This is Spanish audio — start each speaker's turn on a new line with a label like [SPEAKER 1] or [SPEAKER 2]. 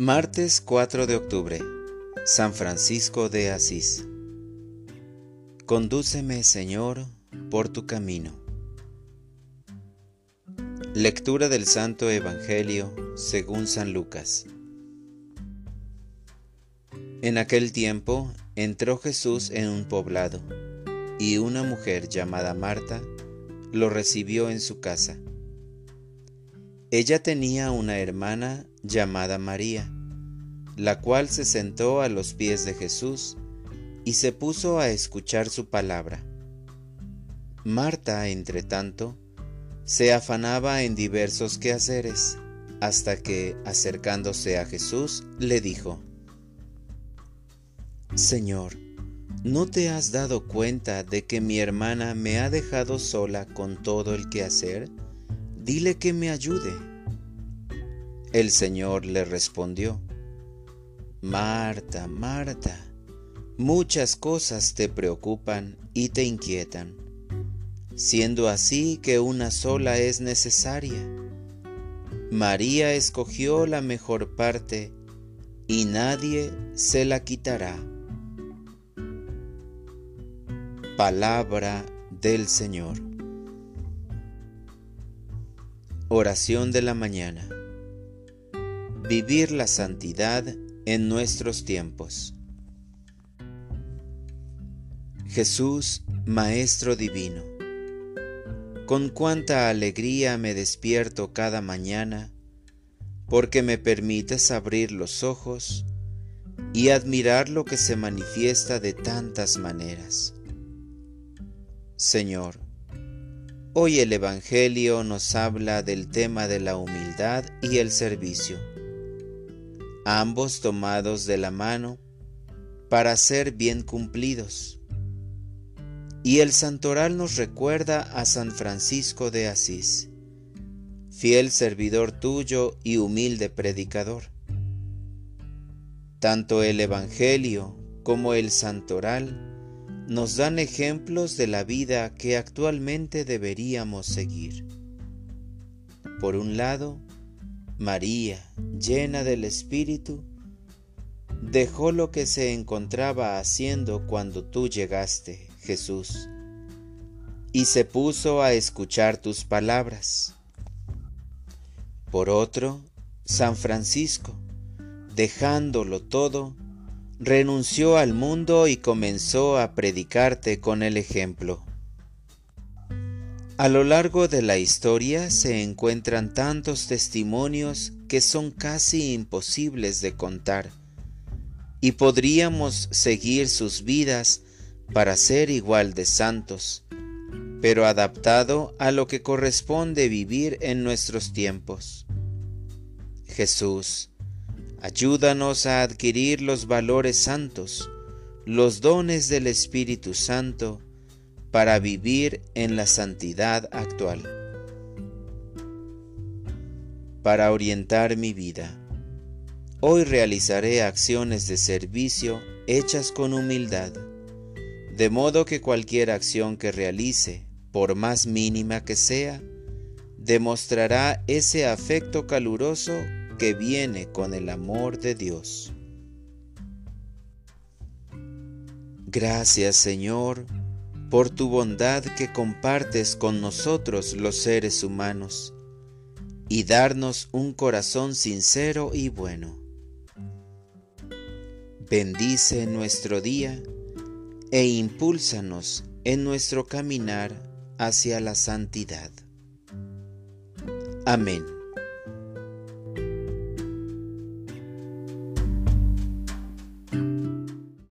[SPEAKER 1] Martes 4 de octubre, San Francisco de Asís. Condúceme, Señor, por tu camino. Lectura del Santo Evangelio según San Lucas. En aquel tiempo entró Jesús en un poblado, y una mujer llamada Marta lo recibió en su casa. Ella tenía una hermana llamada María, la cual se sentó a los pies de Jesús y se puso a escuchar su palabra. Marta, entre tanto, se afanaba en diversos quehaceres, hasta que, acercándose a Jesús, le dijo, Señor, ¿no te has dado cuenta de que mi hermana me ha dejado sola con todo el quehacer? Dile que me ayude. El Señor le respondió, Marta, Marta, muchas cosas te preocupan y te inquietan, siendo así que una sola es necesaria. María escogió la mejor parte y nadie se la quitará. Palabra del Señor. Oración de la mañana. Vivir la santidad en nuestros tiempos. Jesús, Maestro Divino, con cuánta alegría me despierto cada mañana porque me permites abrir los ojos y admirar lo que se manifiesta de tantas maneras. Señor, Hoy el Evangelio nos habla del tema de la humildad y el servicio, ambos tomados de la mano para ser bien cumplidos. Y el santoral nos recuerda a San Francisco de Asís, fiel servidor tuyo y humilde predicador. Tanto el Evangelio como el santoral nos dan ejemplos de la vida que actualmente deberíamos seguir. Por un lado, María, llena del Espíritu, dejó lo que se encontraba haciendo cuando tú llegaste, Jesús, y se puso a escuchar tus palabras. Por otro, San Francisco, dejándolo todo, renunció al mundo y comenzó a predicarte con el ejemplo. A lo largo de la historia se encuentran tantos testimonios que son casi imposibles de contar, y podríamos seguir sus vidas para ser igual de santos, pero adaptado a lo que corresponde vivir en nuestros tiempos. Jesús, Ayúdanos a adquirir los valores santos, los dones del Espíritu Santo, para vivir en la santidad actual. Para orientar mi vida, hoy realizaré acciones de servicio hechas con humildad, de modo que cualquier acción que realice, por más mínima que sea, demostrará ese afecto caluroso que viene con el amor de Dios. Gracias Señor por tu bondad que compartes con nosotros los seres humanos y darnos un corazón sincero y bueno. Bendice nuestro día e impúlsanos en nuestro caminar hacia la santidad. Amén.